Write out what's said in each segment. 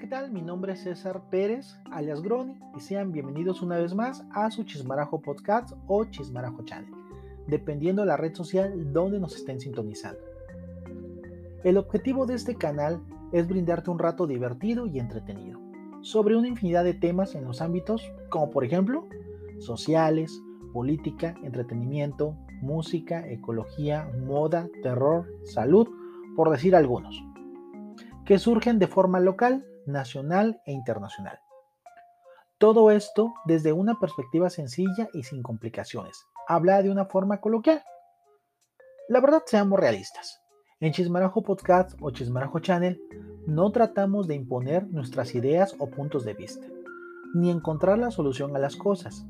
tal? Mi nombre es César Pérez, alias Groni, y sean bienvenidos una vez más a su Chismarajo Podcast o Chismarajo Channel, dependiendo de la red social donde nos estén sintonizando. El objetivo de este canal es brindarte un rato divertido y entretenido sobre una infinidad de temas en los ámbitos como por ejemplo sociales, política, entretenimiento, música, ecología, moda, terror, salud, por decir algunos, que surgen de forma local nacional e internacional. Todo esto desde una perspectiva sencilla y sin complicaciones. Habla de una forma coloquial. La verdad, seamos realistas. En Chismarajo Podcast o Chismarajo Channel no tratamos de imponer nuestras ideas o puntos de vista, ni encontrar la solución a las cosas,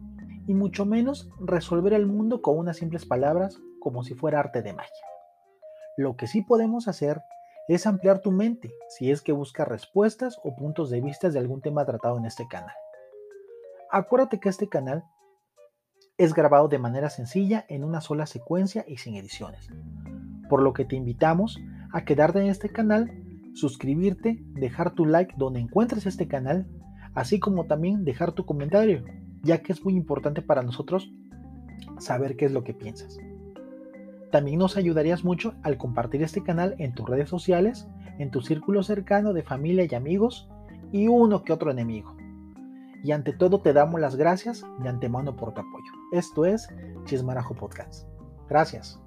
y mucho menos resolver el mundo con unas simples palabras como si fuera arte de magia. Lo que sí podemos hacer es ampliar tu mente si es que buscas respuestas o puntos de vista de algún tema tratado en este canal. Acuérdate que este canal es grabado de manera sencilla en una sola secuencia y sin ediciones, por lo que te invitamos a quedarte en este canal, suscribirte, dejar tu like donde encuentres este canal, así como también dejar tu comentario, ya que es muy importante para nosotros saber qué es lo que piensas. También nos ayudarías mucho al compartir este canal en tus redes sociales, en tu círculo cercano de familia y amigos y uno que otro enemigo. Y ante todo te damos las gracias de antemano por tu apoyo. Esto es Chismarajo Podcast. Gracias.